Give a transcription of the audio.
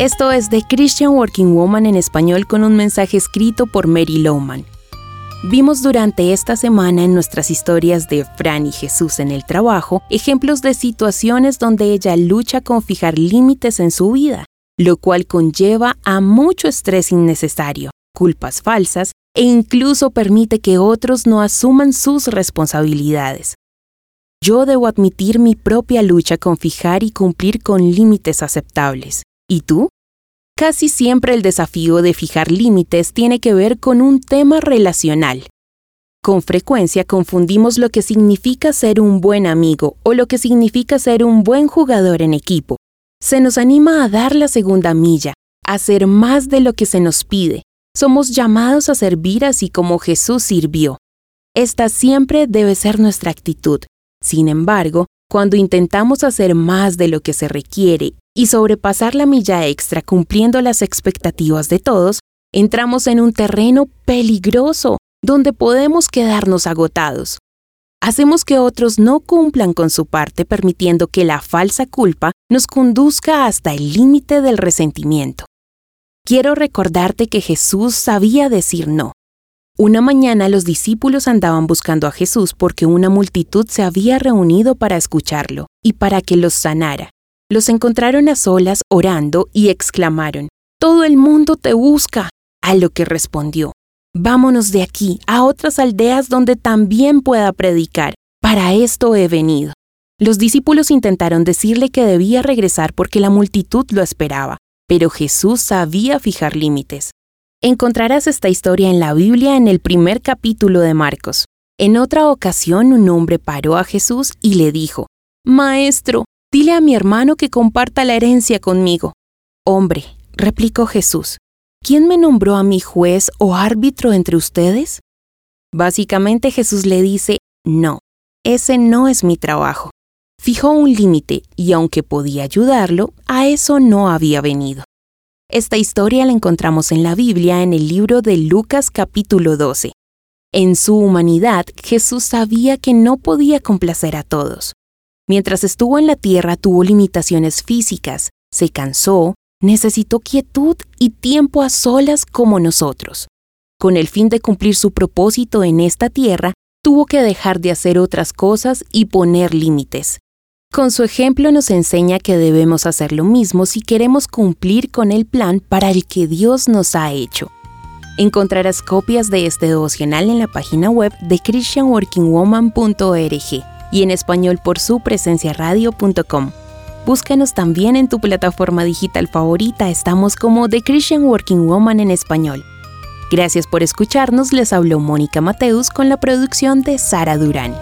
Esto es The Christian Working Woman en español con un mensaje escrito por Mary Lowman. Vimos durante esta semana en nuestras historias de Fran y Jesús en el trabajo ejemplos de situaciones donde ella lucha con fijar límites en su vida, lo cual conlleva a mucho estrés innecesario, culpas falsas e incluso permite que otros no asuman sus responsabilidades. Yo debo admitir mi propia lucha con fijar y cumplir con límites aceptables. ¿Y tú? Casi siempre el desafío de fijar límites tiene que ver con un tema relacional. Con frecuencia confundimos lo que significa ser un buen amigo o lo que significa ser un buen jugador en equipo. Se nos anima a dar la segunda milla, a hacer más de lo que se nos pide. Somos llamados a servir así como Jesús sirvió. Esta siempre debe ser nuestra actitud. Sin embargo, cuando intentamos hacer más de lo que se requiere y sobrepasar la milla extra cumpliendo las expectativas de todos, entramos en un terreno peligroso donde podemos quedarnos agotados. Hacemos que otros no cumplan con su parte permitiendo que la falsa culpa nos conduzca hasta el límite del resentimiento. Quiero recordarte que Jesús sabía decir no. Una mañana los discípulos andaban buscando a Jesús porque una multitud se había reunido para escucharlo y para que los sanara. Los encontraron a solas orando y exclamaron, Todo el mundo te busca. A lo que respondió, Vámonos de aquí a otras aldeas donde también pueda predicar. Para esto he venido. Los discípulos intentaron decirle que debía regresar porque la multitud lo esperaba, pero Jesús sabía fijar límites. Encontrarás esta historia en la Biblia en el primer capítulo de Marcos. En otra ocasión un hombre paró a Jesús y le dijo, Maestro, dile a mi hermano que comparta la herencia conmigo. Hombre, replicó Jesús, ¿quién me nombró a mi juez o árbitro entre ustedes? Básicamente Jesús le dice, no, ese no es mi trabajo. Fijó un límite y aunque podía ayudarlo, a eso no había venido. Esta historia la encontramos en la Biblia en el libro de Lucas capítulo 12. En su humanidad, Jesús sabía que no podía complacer a todos. Mientras estuvo en la tierra tuvo limitaciones físicas, se cansó, necesitó quietud y tiempo a solas como nosotros. Con el fin de cumplir su propósito en esta tierra, tuvo que dejar de hacer otras cosas y poner límites. Con su ejemplo nos enseña que debemos hacer lo mismo si queremos cumplir con el plan para el que Dios nos ha hecho. Encontrarás copias de este devocional en la página web de christianworkingwoman.org y en español por su presencia radio.com. Búscanos también en tu plataforma digital favorita, estamos como The Christian Working Woman en español. Gracias por escucharnos, les habló Mónica Mateus con la producción de Sara Durán.